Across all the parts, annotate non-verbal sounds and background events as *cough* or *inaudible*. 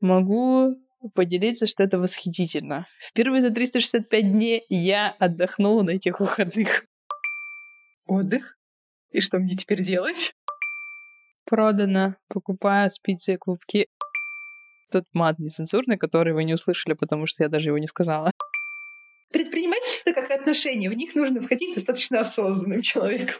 Могу поделиться, что это восхитительно. Впервые за 365 дней я отдохнула на этих выходных. Отдых? И что мне теперь делать? Продано. Покупаю спицы и клубки. Тот мат нецензурный, который вы не услышали, потому что я даже его не сказала. Предпринимательство как отношения, в них нужно входить достаточно осознанным человеком.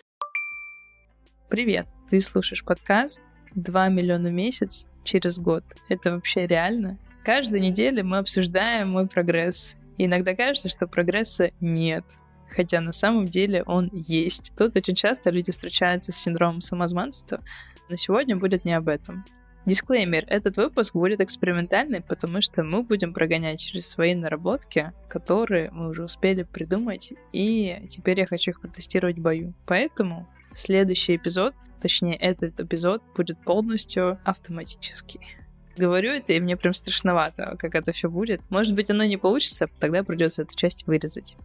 Привет, ты слушаешь подкаст «2 миллиона в месяц через год». Это вообще реально? Каждую неделю мы обсуждаем мой прогресс. И иногда кажется, что прогресса нет. Хотя на самом деле он есть. Тут очень часто люди встречаются с синдромом самозванства, но сегодня будет не об этом. Дисклеймер. Этот выпуск будет экспериментальный, потому что мы будем прогонять через свои наработки, которые мы уже успели придумать, и теперь я хочу их протестировать в бою. Поэтому следующий эпизод, точнее этот эпизод, будет полностью автоматический. Говорю это, и мне прям страшновато, как это все будет. Может быть, оно не получится, тогда придется эту часть вырезать.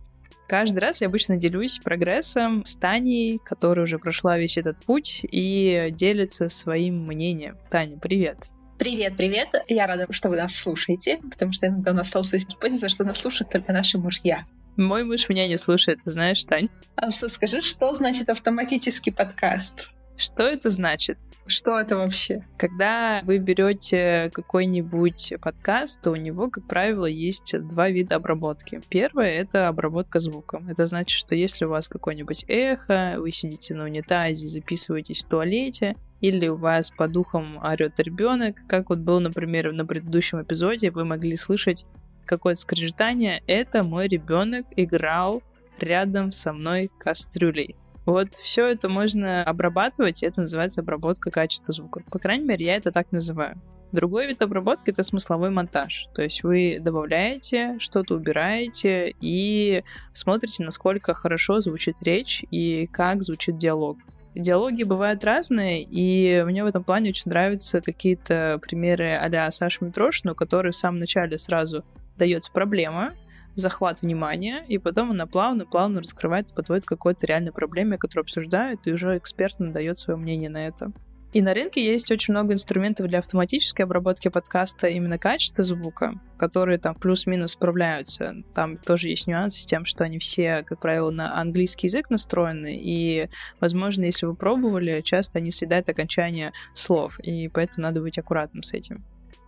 Каждый раз я обычно делюсь прогрессом с Таней, которая уже прошла весь этот путь и делится своим мнением. Таня, привет. Привет, привет. Я рада, что вы нас слушаете, потому что иногда у нас осталась гипотеза, что нас слушают только наши мужья. Мой муж меня не слушает, ты знаешь, Тань. А скажи, что значит автоматический подкаст? Что это значит? Что это вообще? Когда вы берете какой-нибудь подкаст, то у него, как правило, есть два вида обработки. Первое — это обработка звуком. Это значит, что если у вас какое-нибудь эхо, вы сидите на унитазе, записываетесь в туалете, или у вас по духам орет ребенок, как вот был, например, на предыдущем эпизоде, вы могли слышать какое-то скрежетание, это мой ребенок играл рядом со мной кастрюлей. Вот все это можно обрабатывать, и это называется обработка качества звука. По крайней мере, я это так называю. Другой вид обработки — это смысловой монтаж. То есть вы добавляете, что-то убираете и смотрите, насколько хорошо звучит речь и как звучит диалог. Диалоги бывают разные, и мне в этом плане очень нравятся какие-то примеры а-ля Саши Митрошину, который в самом начале сразу дается проблема, захват внимания, и потом она плавно-плавно раскрывает, подводит к какой-то реальной проблеме, которую обсуждают, и уже эксперт надает свое мнение на это. И на рынке есть очень много инструментов для автоматической обработки подкаста именно качества звука, которые там плюс-минус справляются. Там тоже есть нюансы с тем, что они все, как правило, на английский язык настроены, и, возможно, если вы пробовали, часто они съедают окончание слов, и поэтому надо быть аккуратным с этим.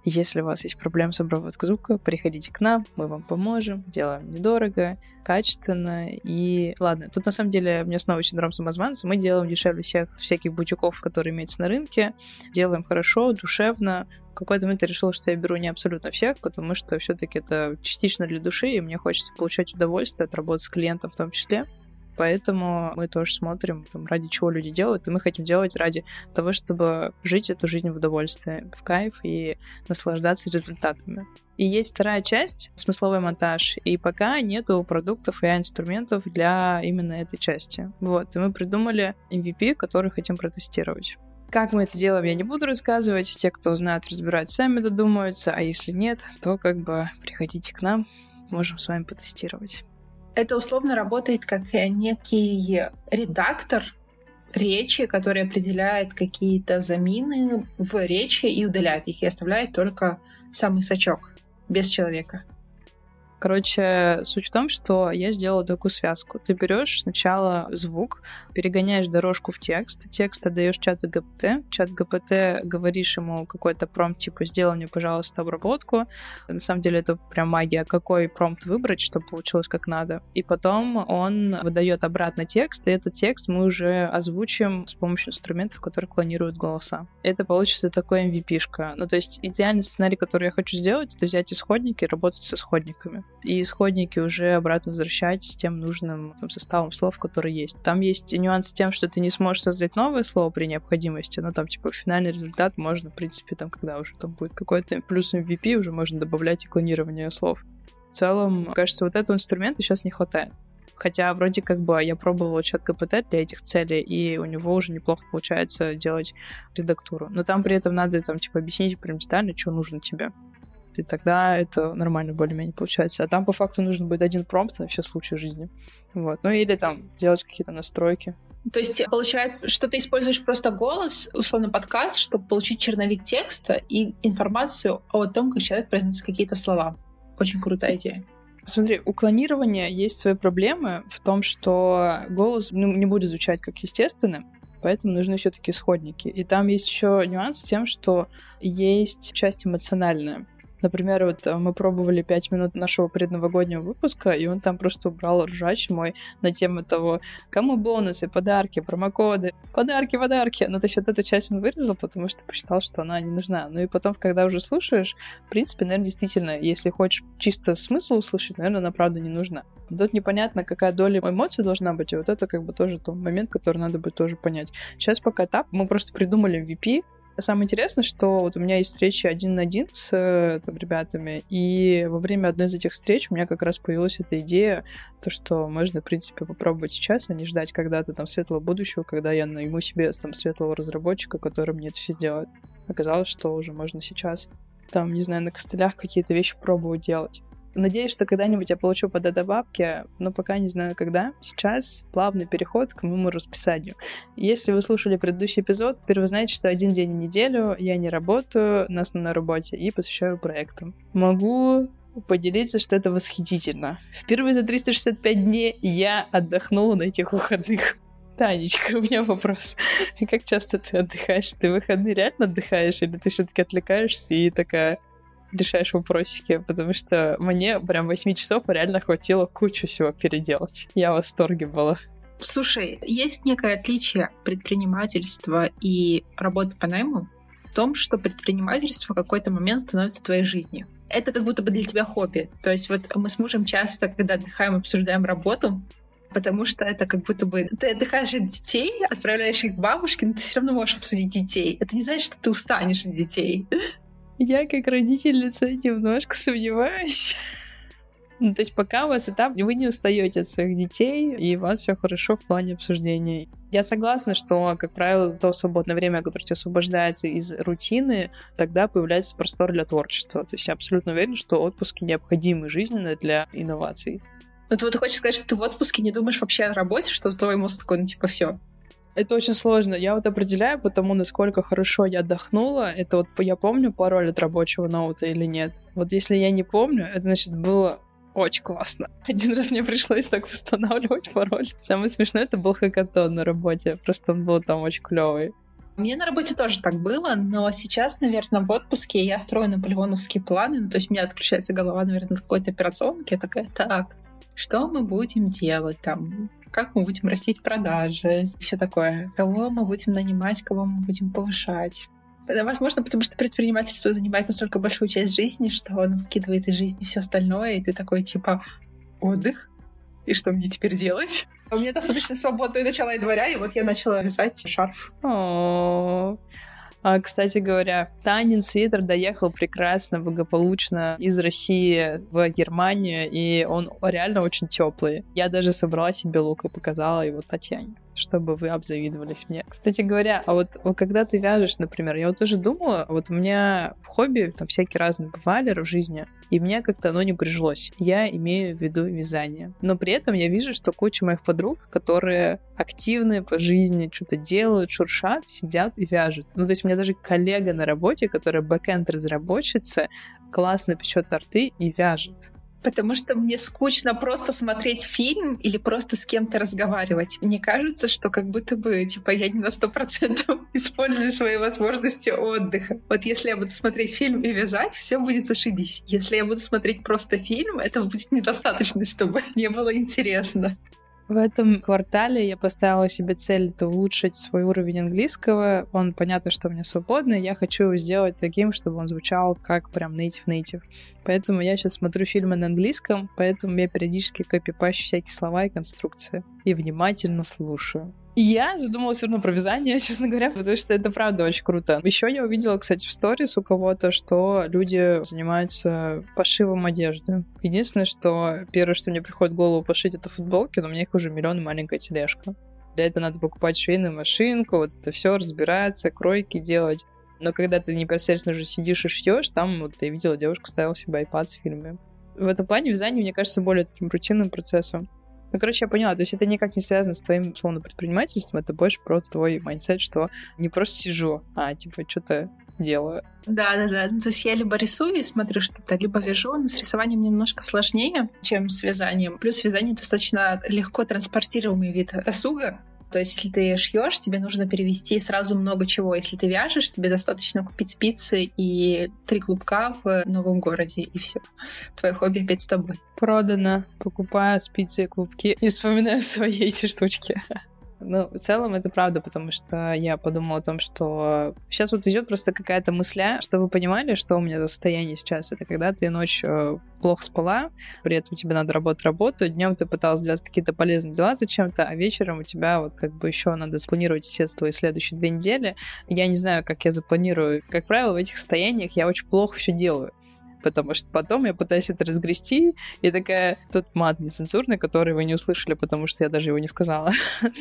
Если у вас есть проблемы с обработкой звука, приходите к нам, мы вам поможем, делаем недорого, качественно. И ладно, тут на самом деле у меня снова синдром самозванца. Мы делаем дешевле всех всяких бутиков, которые имеются на рынке. Делаем хорошо, душевно. В какой-то момент я решила, что я беру не абсолютно всех, потому что все-таки это частично для души, и мне хочется получать удовольствие от работы с клиентом в том числе. Поэтому мы тоже смотрим, там, ради чего люди делают, и мы хотим делать ради того, чтобы жить эту жизнь в удовольствие, в кайф и наслаждаться результатами. И есть вторая часть, смысловой монтаж, и пока нету продуктов и инструментов для именно этой части. Вот, и мы придумали MVP, который хотим протестировать. Как мы это делаем, я не буду рассказывать. Те, кто узнают, разбирать, сами додумаются. А если нет, то как бы приходите к нам, можем с вами потестировать это условно работает как э, некий редактор речи, который определяет какие-то замины в речи и удаляет их, и оставляет только самый сачок без человека. Короче, суть в том, что я сделала такую связку. Ты берешь сначала звук, перегоняешь дорожку в текст, текст отдаешь чату ГПТ, чат ГПТ говоришь ему какой-то промпт, типа, сделай мне, пожалуйста, обработку. На самом деле это прям магия, какой промпт выбрать, чтобы получилось как надо. И потом он выдает обратно текст, и этот текст мы уже озвучим с помощью инструментов, которые клонируют голоса. Это получится такой MVP-шка. Ну, то есть идеальный сценарий, который я хочу сделать, это взять исходники и работать с исходниками и исходники уже обратно возвращать с тем нужным там, составом слов, которые есть. Там есть нюанс с тем, что ты не сможешь создать новое слово при необходимости, но там, типа, финальный результат можно, в принципе, там, когда уже там будет какой-то плюс MVP, уже можно добавлять и клонирование слов. В целом, кажется, вот этого инструмента сейчас не хватает. Хотя вроде как бы я пробовала чат КПТ для этих целей, и у него уже неплохо получается делать редактуру. Но там при этом надо там типа объяснить прям детально, что нужно тебе и тогда это нормально более-менее получается. А там по факту нужно будет один промпт на все случаи жизни. Вот. Ну или там делать какие-то настройки. То есть получается, что ты используешь просто голос, условно подкаст, чтобы получить черновик текста и информацию о том, как человек произносит какие-то слова. Очень крутая идея. Смотри, у клонирования есть свои проблемы в том, что голос ну, не будет звучать как естественным, поэтому нужны все-таки исходники. И там есть еще нюанс с тем, что есть часть эмоциональная. Например, вот э, мы пробовали пять минут нашего предновогоднего выпуска, и он там просто убрал ржач мой на тему того, кому бонусы, подарки, промокоды, подарки, подарки. Ну, то есть вот эту часть он вырезал, потому что посчитал, что она не нужна. Ну и потом, когда уже слушаешь, в принципе, наверное, действительно, если хочешь чисто смысл услышать, наверное, она правда не нужна. Тут непонятно, какая доля эмоций должна быть, и вот это как бы тоже тот момент, который надо будет тоже понять. Сейчас пока этап, мы просто придумали VP, Самое интересное, что вот у меня есть встречи один на один с э, там, ребятами, и во время одной из этих встреч у меня как раз появилась эта идея, то, что можно, в принципе, попробовать сейчас, а не ждать когда-то там светлого будущего, когда я найму себе там светлого разработчика, который мне это все сделает. Оказалось, что уже можно сейчас там, не знаю, на костылях какие-то вещи пробовать делать. Надеюсь, что когда-нибудь я получу под это бабки, но пока не знаю когда. Сейчас плавный переход к моему расписанию. Если вы слушали предыдущий эпизод, теперь вы знаете, что один день в неделю я не работаю на основной работе и посвящаю проектам. Могу поделиться, что это восхитительно. Впервые за 365 дней я отдохнула на этих выходных. Танечка, у меня вопрос. *laughs* Как часто ты отдыхаешь? Ты в выходные реально отдыхаешь или ты все-таки отвлекаешься и такая, решаешь вопросики, потому что мне прям 8 часов реально хватило кучу всего переделать. Я в восторге была. Слушай, есть некое отличие предпринимательства и работы по найму в том, что предпринимательство в какой-то момент становится твоей жизнью. Это как будто бы для тебя хобби. То есть вот мы с мужем часто, когда отдыхаем, обсуждаем работу, потому что это как будто бы ты отдыхаешь от детей, отправляешь их к бабушке, но ты все равно можешь обсудить детей. Это не значит, что ты устанешь от детей. Я как родительница немножко сомневаюсь. Ну, то есть пока у вас этап, вы не устаете от своих детей, и у вас все хорошо в плане обсуждений. Я согласна, что, как правило, то свободное время, которое тебе освобождается из рутины, тогда появляется простор для творчества. То есть я абсолютно уверена, что отпуски необходимы жизненно для инноваций. Ну, ты вот хочешь сказать, что ты в отпуске не думаешь вообще о работе, что твой мозг такой, ну, типа, все, это очень сложно. Я вот определяю по тому, насколько хорошо я отдохнула. Это вот я помню пароль от рабочего ноута или нет. Вот если я не помню, это значит было очень классно. *laughs* Один раз мне пришлось так восстанавливать пароль. Самое смешное, это был хакатон на работе. Просто он был там очень клевый. Мне на работе тоже так было, но сейчас, наверное, в отпуске я строю наполеоновские планы. Ну, то есть у меня отключается голова, наверное, на какой-то операционке. Я такая, так, что мы будем делать там? как мы будем растить продажи, все такое. Кого мы будем нанимать, кого мы будем повышать. Возможно, потому что предпринимательство занимает настолько большую часть жизни, что оно выкидывает из жизни все остальное, и ты такой типа отдых. И что мне теперь делать? У меня достаточно свободное начало января, и вот я начала вязать шарф. О, а, кстати говоря, Танин Свитер доехал прекрасно, благополучно из России в Германию, и он реально очень теплый. Я даже собрала себе лук и показала его Татьяне чтобы вы обзавидовались мне. Кстати говоря, а вот, вот когда ты вяжешь, например, я вот тоже думала, вот у меня в хобби там всякие разные бывали в жизни, и мне как-то оно не прижилось. Я имею в виду вязание. Но при этом я вижу, что куча моих подруг, которые активны по жизни, что-то делают, шуршат, сидят и вяжут. Ну, то есть у меня даже коллега на работе, которая бэкэнд разработчица, классно печет торты и вяжет потому что мне скучно просто смотреть фильм или просто с кем-то разговаривать. Мне кажется, что как будто бы, типа, я не на сто процентов *laughs* использую свои возможности отдыха. Вот если я буду смотреть фильм и вязать, все будет зашибись. Если я буду смотреть просто фильм, этого будет недостаточно, *laughs* чтобы не было интересно. В этом квартале я поставила себе цель это улучшить свой уровень английского. Он понятно, что у меня свободный. Я хочу его сделать таким, чтобы он звучал как прям native-native. Поэтому я сейчас смотрю фильмы на английском, поэтому я периодически копипащу всякие слова и конструкции. И внимательно слушаю. Я задумалась все равно про вязание, *laughs* честно говоря, потому что это правда очень круто. Еще я увидела, кстати, в сторис у кого-то, что люди занимаются пошивом одежды. Единственное, что первое, что мне приходит в голову пошить, это футболки, но у меня их уже миллион и маленькая тележка. Для этого надо покупать швейную машинку, вот это все разбираться, кройки делать. Но когда ты непосредственно уже сидишь и шьешь, там вот я видела девушку ставила себе iPad с фильмами. В этом плане вязание, мне кажется, более таким рутинным процессом. Ну, короче, я поняла, то есть это никак не связано с твоим, условно, предпринимательством, это больше про твой mindset, что не просто сижу, а, типа, что-то делаю. Да, да, да. То есть я либо рисую и смотрю что-то, либо вяжу, но с рисованием немножко сложнее, чем с вязанием. Плюс вязание достаточно легко транспортируемый вид досуга. То есть, если ты шьешь, тебе нужно перевести сразу много чего. Если ты вяжешь, тебе достаточно купить спицы и три клубка в новом городе, и все. Твое хобби опять с тобой. Продано. Покупаю спицы и клубки и вспоминаю *laughs* свои эти штучки. Ну, в целом это правда, потому что я подумала о том, что сейчас вот идет просто какая-то мысля, что вы понимали, что у меня за состояние сейчас. Это когда ты ночью плохо спала, при этом тебе надо работать работу, днем ты пыталась сделать какие-то полезные дела зачем-то, а вечером у тебя вот как бы еще надо спланировать все твои следующие две недели. Я не знаю, как я запланирую. Как правило, в этих состояниях я очень плохо все делаю потому что потом я пытаюсь это разгрести, и такая, тот мат нецензурный, который вы не услышали, потому что я даже его не сказала. *laughs*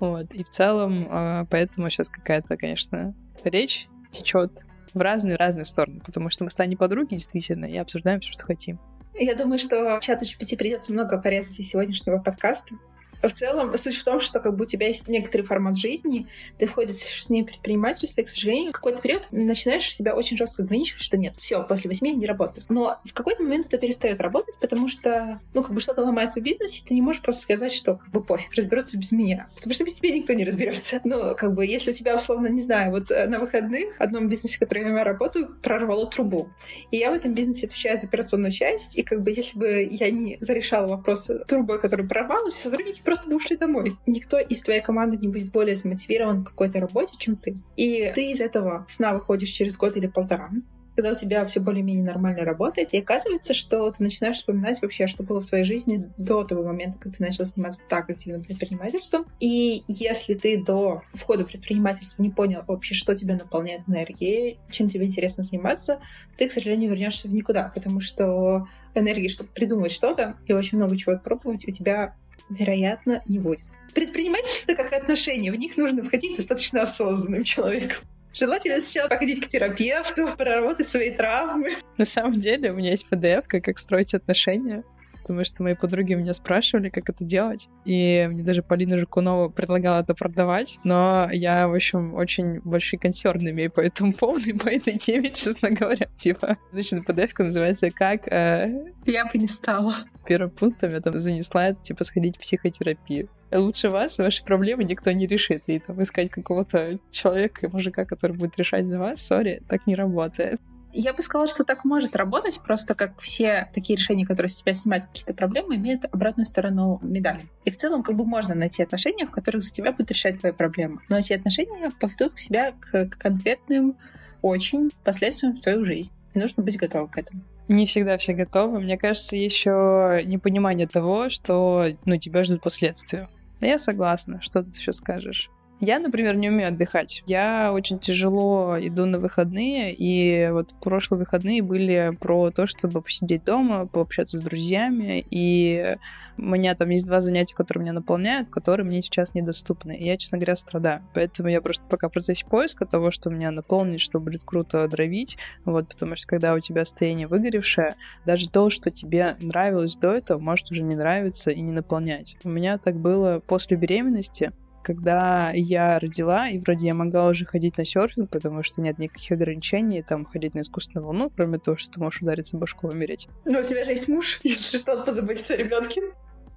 Вот, и в целом, а, поэтому сейчас какая-то, конечно, речь течет в разные-разные стороны, потому что мы станем подруги, действительно, и обсуждаем все, что хотим. Я думаю, что чату GPT придется много порезать из сегодняшнего подкаста. В целом, суть в том, что как бы у тебя есть некоторый формат жизни, ты входишь с ней в предпринимательство, и, к сожалению, в какой-то период начинаешь себя очень жестко ограничивать, что нет, все, после восьми не работаю. Но в какой-то момент это перестает работать, потому что, ну, как бы что-то ломается в бизнесе, ты не можешь просто сказать, что как бы пофиг, разберутся без меня. Потому что без тебя никто не разберется. Ну, как бы, если у тебя, условно, не знаю, вот э, на выходных в одном бизнесе, в котором я работаю, прорвало трубу. И я в этом бизнесе отвечаю за операционную часть, и как бы если бы я не зарешала вопросы трубой, которую прорвала, все сотрудники просто бы ушли домой. Никто из твоей команды не будет более замотивирован к какой-то работе, чем ты. И ты из этого сна выходишь через год или полтора, когда у тебя все более-менее нормально работает, и оказывается, что ты начинаешь вспоминать вообще, что было в твоей жизни до того момента, как ты начал заниматься так активным предпринимательством. И если ты до входа в предпринимательство не понял вообще, что тебя наполняет энергией, чем тебе интересно заниматься, ты, к сожалению, вернешься в никуда, потому что энергии, чтобы придумать что-то и очень много чего пробовать, у тебя вероятно, не будет. Предпринимательство как отношения, в них нужно входить достаточно осознанным человеком. Желательно сначала походить к терапевту, проработать свои травмы. На самом деле у меня есть PDF, как строить отношения потому что мои подруги меня спрашивали, как это делать. И мне даже Полина Жукунова предлагала это продавать. Но я, в общем, очень большие консерны имею по этому поводу и по этой теме, *laughs* честно говоря. Типа, значит, pdf называется «Как...» э... Я бы не стала. Первым пунктом я там занесла, это, типа, сходить в психотерапию. Лучше вас ваши проблемы никто не решит. И там искать какого-то человека, мужика, который будет решать за вас, сори, так не работает. Я бы сказала, что так может работать, просто как все такие решения, которые с тебя снимают какие-то проблемы, имеют обратную сторону медали. И в целом как бы можно найти отношения, в которых за тебя будут решать твои проблемы. Но эти отношения поведут к себя к, конкретным очень последствиям в твою жизнь. И нужно быть готовым к этому. Не всегда все готовы. Мне кажется, еще непонимание того, что ну, тебя ждут последствия. я согласна. Что ты еще скажешь? Я, например, не умею отдыхать. Я очень тяжело иду на выходные, и вот прошлые выходные были про то, чтобы посидеть дома, пообщаться с друзьями, и у меня там есть два занятия, которые меня наполняют, которые мне сейчас недоступны. И я, честно говоря, страдаю. Поэтому я просто пока в процессе поиска того, что меня наполнит, что будет круто дровить, вот, потому что когда у тебя состояние выгоревшее, даже то, что тебе нравилось до этого, может уже не нравиться и не наполнять. У меня так было после беременности, когда я родила, и вроде я могла уже ходить на серфинг, потому что нет никаких ограничений, там, ходить на искусственную волну, кроме того, что ты можешь удариться башку и умереть. Но у тебя же есть муж, *laughs* если что, он позаботится о ребенке.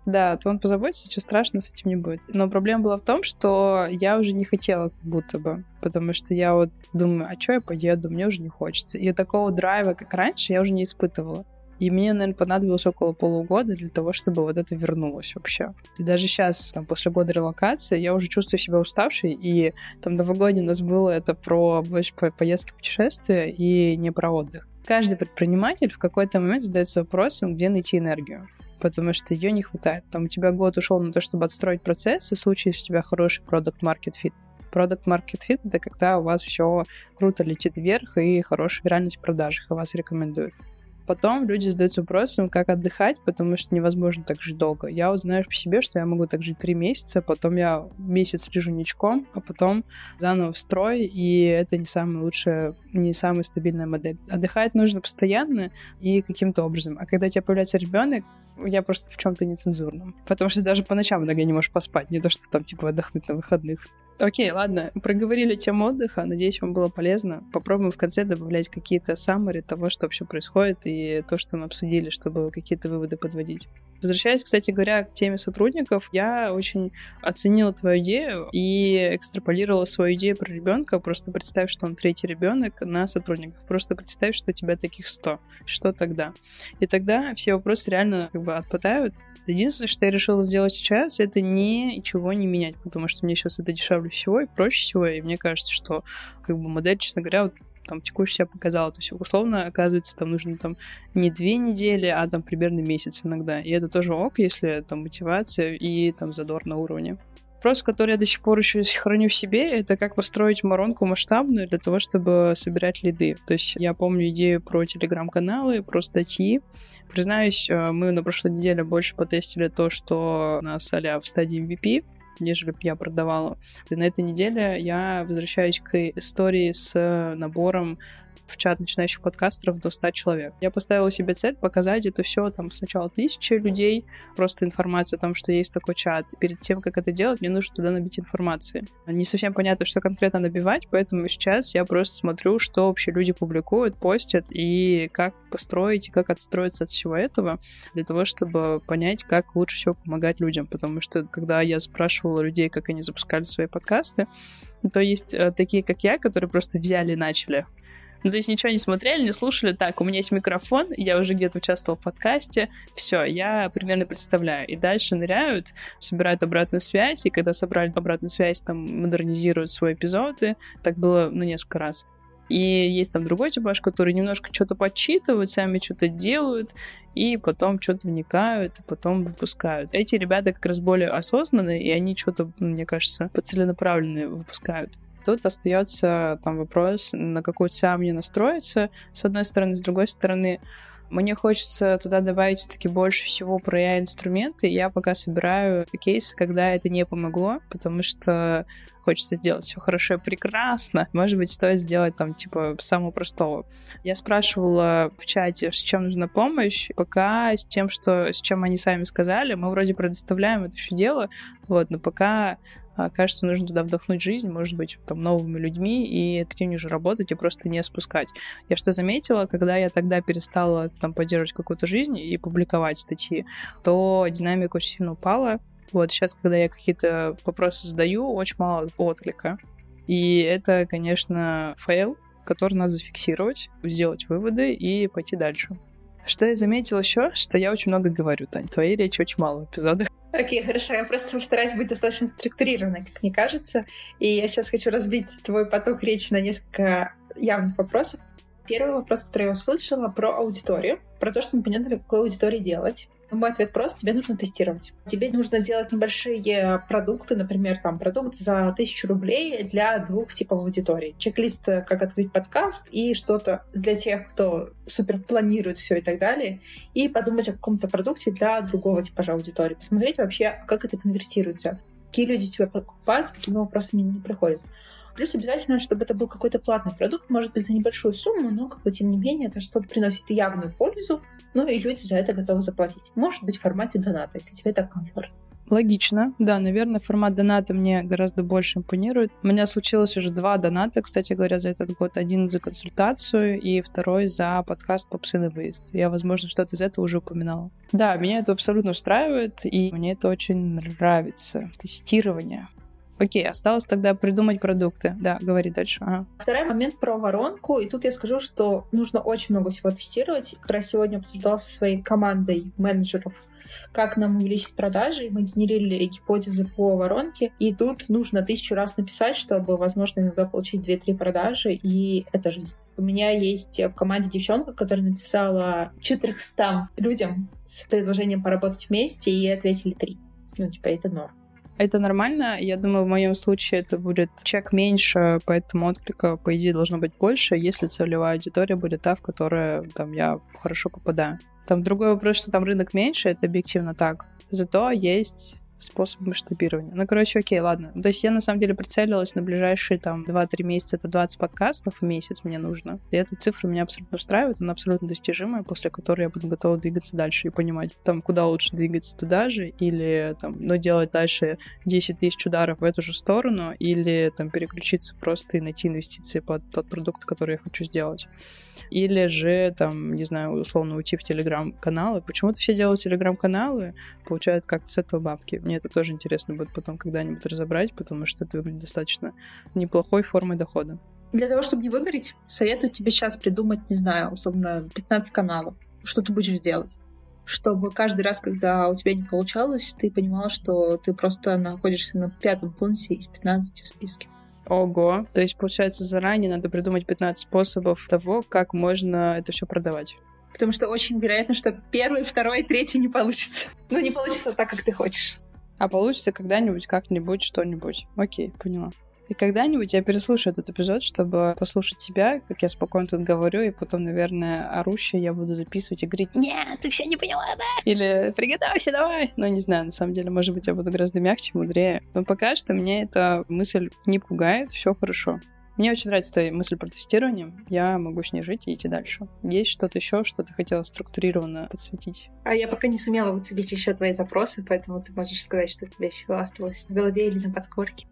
Да, то он позаботится, ничего страшного с этим не будет. Но проблема была в том, что я уже не хотела как будто бы, потому что я вот думаю, а что я поеду, мне уже не хочется. И такого драйва, как раньше, я уже не испытывала. И мне, наверное, понадобилось около полугода для того, чтобы вот это вернулось вообще. И даже сейчас, там, после года релокации, я уже чувствую себя уставшей, и там новогодний у нас было это про больше по поездки, путешествия и не про отдых. Каждый предприниматель в какой-то момент задается вопросом, где найти энергию потому что ее не хватает. Там у тебя год ушел на то, чтобы отстроить процессы, в случае, если у тебя хороший продукт market fit. Продукт market fit — это когда у вас все круто летит вверх и хорошая реальность в продажах, и вас рекомендуют потом люди задаются вопросом, как отдыхать, потому что невозможно так жить долго. Я вот знаю по себе, что я могу так жить три месяца, потом я месяц лежу ничком, а потом заново в строй, и это не самая лучшая, не самая стабильная модель. Отдыхать нужно постоянно и каким-то образом. А когда у тебя появляется ребенок, я просто в чем-то нецензурном. Потому что даже по ночам иногда не можешь поспать, не то, что там, типа, отдохнуть на выходных. Окей, ладно, проговорили тему отдыха, надеюсь, вам было полезно. Попробуем в конце добавлять какие-то саммари того, что вообще происходит, и то, что мы обсудили, чтобы какие-то выводы подводить. Возвращаясь, кстати говоря, к теме сотрудников, я очень оценила твою идею и экстраполировала свою идею про ребенка. Просто представь, что он третий ребенок на сотрудников. Просто представь, что у тебя таких 100. Что тогда? И тогда все вопросы реально как бы отпадают. Единственное, что я решила сделать сейчас, это ничего не менять, потому что мне сейчас это дешевле всего и проще всего, и мне кажется, что как бы модель, честно говоря, вот там текущий себя показала. То есть, условно, оказывается, там нужно там не две недели, а там примерно месяц иногда. И это тоже ок, если там мотивация и там задор на уровне. Вопрос, который я до сих пор еще храню в себе, это как построить воронку масштабную для того, чтобы собирать лиды. То есть я помню идею про телеграм-каналы, про статьи. Признаюсь, э, мы на прошлой неделе больше потестили то, что у нас а в стадии MVP, нежели я продавала. И на этой неделе я возвращаюсь к истории с набором в чат начинающих подкастеров до 100 человек. Я поставила себе цель показать это все там сначала тысячи людей, просто информацию о том, что есть такой чат. Перед тем, как это делать, мне нужно туда набить информации. Не совсем понятно, что конкретно набивать, поэтому сейчас я просто смотрю, что вообще люди публикуют, постят и как построить, и как отстроиться от всего этого для того, чтобы понять, как лучше всего помогать людям. Потому что когда я спрашивала людей, как они запускали свои подкасты, то есть э, такие, как я, которые просто взяли и начали. Ну, то есть ничего не смотрели, не слушали. Так, у меня есть микрофон, я уже где-то участвовал в подкасте. Все, я примерно представляю. И дальше ныряют, собирают обратную связь, и когда собрали обратную связь, там модернизируют свои эпизоды. Так было, ну, несколько раз. И есть там другой типаж, который немножко что-то подсчитывают, сами что-то делают, и потом что-то вникают, и потом выпускают. Эти ребята как раз более осознанные, и они что-то, мне кажется, по целенаправленно выпускают. Тут остается там вопрос, на какую цель мне настроиться, с одной стороны, с другой стороны, мне хочется туда добавить все-таки больше всего про AI-инструменты. Я пока собираю кейсы, когда это не помогло, потому что хочется сделать все хорошо и прекрасно. Может быть, стоит сделать там, типа, самого простого. Я спрашивала в чате, с чем нужна помощь, пока с тем, что, с чем они сами сказали, мы вроде предоставляем это все дело, вот, но пока кажется, нужно туда вдохнуть жизнь, может быть, там, новыми людьми и активнее же работать и просто не спускать. Я что заметила, когда я тогда перестала там поддерживать какую-то жизнь и публиковать статьи, то динамика очень сильно упала. Вот сейчас, когда я какие-то вопросы задаю, очень мало отклика. И это, конечно, фейл, который надо зафиксировать, сделать выводы и пойти дальше. Что я заметила еще, что я очень много говорю, Тань. Твоей речи очень мало в эпизодах. Окей, okay, хорошо. Я просто постараюсь быть достаточно структурированной, как мне кажется. И я сейчас хочу разбить твой поток речи на несколько явных вопросов. Первый вопрос, который я услышала, про аудиторию, про то, что мы понятно, какой аудитории делать. Мой ответ прост, тебе нужно тестировать. Тебе нужно делать небольшие продукты, например, там продукт за тысячу рублей для двух типов аудитории. Чек-лист, э, как открыть подкаст и что-то для тех, кто супер планирует все и так далее. И подумать о каком-то продукте для другого типажа аудитории. Посмотреть вообще, как это конвертируется. Какие люди тебя покупают, с какими вопросами не приходят. Плюс обязательно, чтобы это был какой-то платный продукт, может быть, за небольшую сумму, но, как бы, тем не менее, это что-то приносит явную пользу, ну и люди за это готовы заплатить. Может быть, в формате доната, если тебе так комфортно. Логично. Да, наверное, формат доната мне гораздо больше импонирует. У меня случилось уже два доната, кстати говоря, за этот год. Один за консультацию и второй за подкаст «Попсы на выезд». Я, возможно, что-то из этого уже упоминала. Да, меня это абсолютно устраивает, и мне это очень нравится. Тестирование. Окей, осталось тогда придумать продукты. Да, говори дальше. Ага. Второй момент про воронку. И тут я скажу, что нужно очень много всего тестировать. Как раз сегодня обсуждал со своей командой менеджеров как нам увеличить продажи, мы генерили гипотезы по воронке, и тут нужно тысячу раз написать, чтобы, возможно, иногда получить 2-3 продажи, и это жизнь. У меня есть в команде девчонка, которая написала 400 людям с предложением поработать вместе, и ответили 3. Ну, типа, это норм. Это нормально. Я думаю, в моем случае это будет чек меньше, поэтому отклика, по идее, должно быть больше, если целевая аудитория будет та, в которую там, я хорошо попадаю. Там другой вопрос, что там рынок меньше, это объективно так. Зато есть способ масштабирования. Ну, короче, окей, ладно. То есть я, на самом деле, прицелилась на ближайшие, там, 2-3 месяца, это 20 подкастов в месяц мне нужно. И эта цифра меня абсолютно устраивает, она абсолютно достижимая, после которой я буду готова двигаться дальше и понимать, там, куда лучше двигаться туда же, или, там, ну, делать дальше 10 тысяч ударов в эту же сторону, или, там, переключиться просто и найти инвестиции под тот продукт, который я хочу сделать. Или же, там, не знаю, условно уйти в телеграм-каналы. Почему-то все делают телеграм-каналы, получают как-то с этого бабки. Мне это тоже интересно будет потом когда-нибудь разобрать, потому что это выглядит достаточно неплохой формой дохода. Для того, чтобы не выгореть, советую тебе сейчас придумать, не знаю, условно, 15 каналов. Что ты будешь делать? чтобы каждый раз, когда у тебя не получалось, ты понимала, что ты просто находишься на пятом пункте из 15 в списке. Ого. То есть, получается, заранее надо придумать 15 способов того, как можно это все продавать. Потому что очень вероятно, что первый, второй, третий не получится. Ну, не получится так, как ты хочешь. А получится когда-нибудь, как-нибудь, что-нибудь. Окей, поняла. И когда-нибудь я переслушаю этот эпизод, чтобы послушать себя, как я спокойно тут говорю, и потом, наверное, орущая я буду записывать и говорить «Нет, ты все не поняла, да?» Или «Приготовься, давай!» Ну, не знаю, на самом деле, может быть, я буду гораздо мягче, мудрее. Но пока что меня эта мысль не пугает, все хорошо. Мне очень нравится твоя мысль про тестирование. Я могу с ней жить и идти дальше. Есть что-то еще, что ты хотела структурированно подсветить? А я пока не сумела выцепить еще твои запросы, поэтому ты можешь сказать, что у тебя еще осталось в голове или на подкорке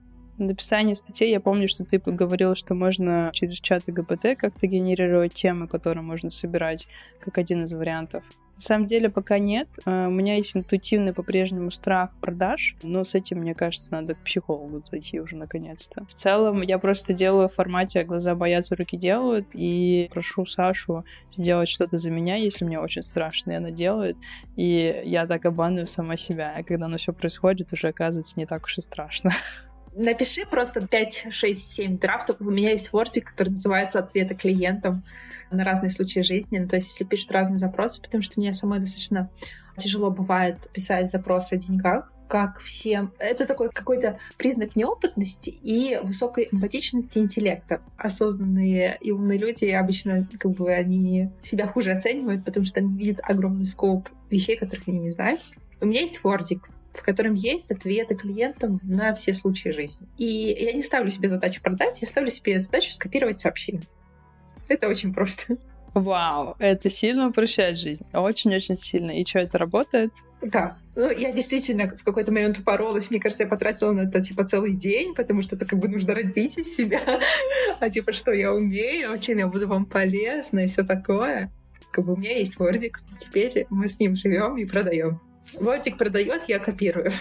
написании статей я помню, что ты говорил, что можно через чаты ГПТ как-то генерировать темы, которые можно собирать, как один из вариантов. На самом деле пока нет. Э, у меня есть интуитивный по-прежнему страх продаж, но с этим, мне кажется, надо к психологу зайти уже наконец-то. В целом, я просто делаю в формате «глаза боятся, руки делают» и прошу Сашу сделать что-то за меня, если мне очень страшно, и она делает. И я так обманываю сама себя. А когда оно все происходит, уже оказывается не так уж и страшно. *laughs* Напиши просто 5, 6, 7 драфтов. У меня есть вортик, который называется «Ответы клиентам» на разные случаи жизни. Ну, то есть, если пишут разные запросы, потому что мне самой достаточно тяжело бывает писать запросы о деньгах, как всем. Это такой какой-то признак неопытности и высокой эмпатичности интеллекта. Осознанные и умные люди обычно как бы они себя хуже оценивают, потому что они видят огромный скоп вещей, которых они не знают. У меня есть фордик, в котором есть ответы клиентам на все случаи жизни. И я не ставлю себе задачу продать, я ставлю себе задачу скопировать сообщение. Это очень просто. Вау, это сильно упрощает жизнь. Очень-очень сильно. И что, это работает? Да. Ну, я действительно в какой-то момент упоролась. Мне кажется, я потратила на это, типа, целый день, потому что это как бы нужно родить из себя. а типа, что я умею, чем я буду вам полезна и все такое. Как бы у меня есть вордик. Теперь мы с ним живем и продаем. Вортик продает, я копирую.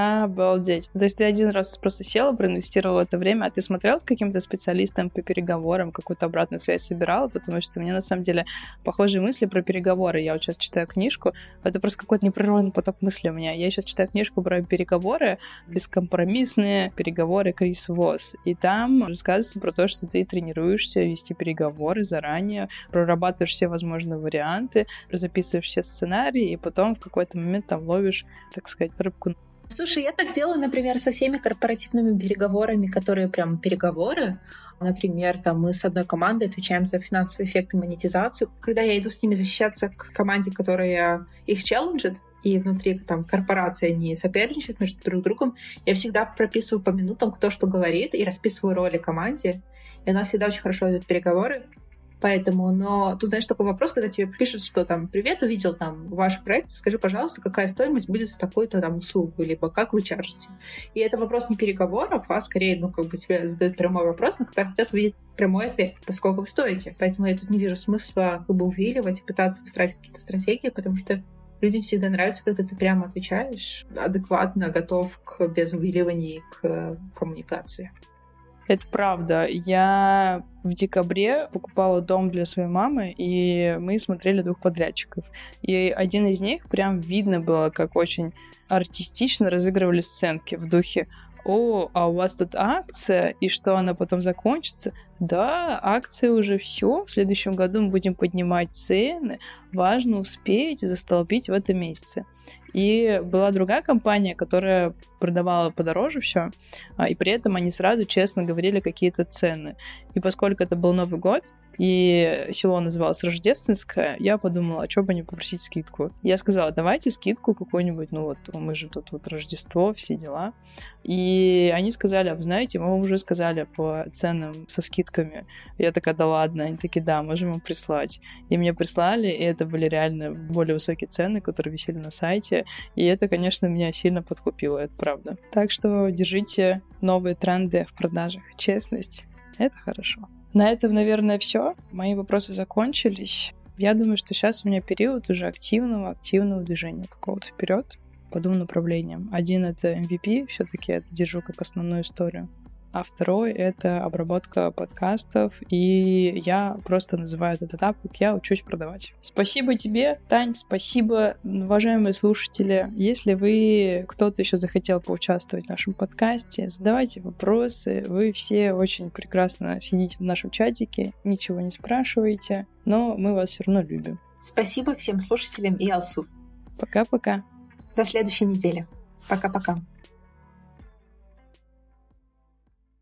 Обалдеть. То есть ты один раз просто села, проинвестировала это время, а ты смотрел с каким-то специалистом по переговорам, какую-то обратную связь собирала? Потому что у меня на самом деле похожие мысли про переговоры. Я вот сейчас читаю книжку, это просто какой-то непрерывный поток мыслей у меня. Я сейчас читаю книжку про переговоры, бескомпромиссные переговоры Крис Восс. И там рассказывается про то, что ты тренируешься вести переговоры заранее, прорабатываешь все возможные варианты, записываешь все сценарии, и потом в какой-то момент там ловишь, так сказать, рыбку Слушай, я так делаю, например, со всеми корпоративными переговорами, которые прям переговоры. Например, там мы с одной командой отвечаем за финансовый эффект и монетизацию. Когда я иду с ними защищаться к команде, которая их челленджит, и внутри там корпорации они соперничают между друг другом, я всегда прописываю по минутам, кто что говорит, и расписываю роли команде. И у нас всегда очень хорошо идут переговоры. Поэтому, но тут, знаешь, такой вопрос, когда тебе пишут, что там, привет, увидел там ваш проект, скажи, пожалуйста, какая стоимость будет в такой-то там услугу, либо как вы чаржите. И это вопрос не переговоров, а скорее, ну, как бы тебе задают прямой вопрос, на который хотят увидеть прямой ответ, поскольку вы стоите. Поэтому я тут не вижу смысла как бы увиливать и пытаться выстраивать какие-то стратегии, потому что людям всегда нравится, когда ты прямо отвечаешь, адекватно готов к без увиливаний к коммуникации. Это правда. Я в декабре покупала дом для своей мамы, и мы смотрели двух подрядчиков. И один из них прям видно было, как очень артистично разыгрывали сценки в духе о, а у вас тут акция, и что она потом закончится, Да, акции уже все. В следующем году мы будем поднимать цены. Важно успеть застолбить в этом месяце. И была другая компания, которая продавала подороже все, а, и при этом они сразу честно говорили какие-то цены. И поскольку это был Новый год, и село называлось Рождественское, я подумала, а что бы не попросить скидку. Я сказала, давайте скидку какую-нибудь, ну вот мы же тут вот Рождество, все дела. И они сказали, а вы знаете, мы уже сказали по ценам со скидками. Я такая, да ладно. Они такие, да, можем вам прислать. И мне прислали, и это были реально более высокие цены, которые висели на сайте. И это, конечно, меня сильно подкупило, это правда. Так что держите новые тренды в продажах. Честность — это хорошо. На этом, наверное, все. Мои вопросы закончились. Я думаю, что сейчас у меня период уже активного, активного движения какого-то вперед по двум направлениям. Один — это MVP, все-таки это держу как основную историю. А второй — это обработка подкастов, и я просто называю этот этап, как я учусь продавать. Спасибо тебе, Тань, спасибо, уважаемые слушатели. Если вы, кто-то еще захотел поучаствовать в нашем подкасте, задавайте вопросы. Вы все очень прекрасно сидите в нашем чатике, ничего не спрашиваете, но мы вас все равно любим. Спасибо всем слушателям и Алсу. Пока-пока. До следующей недели. Пока-пока.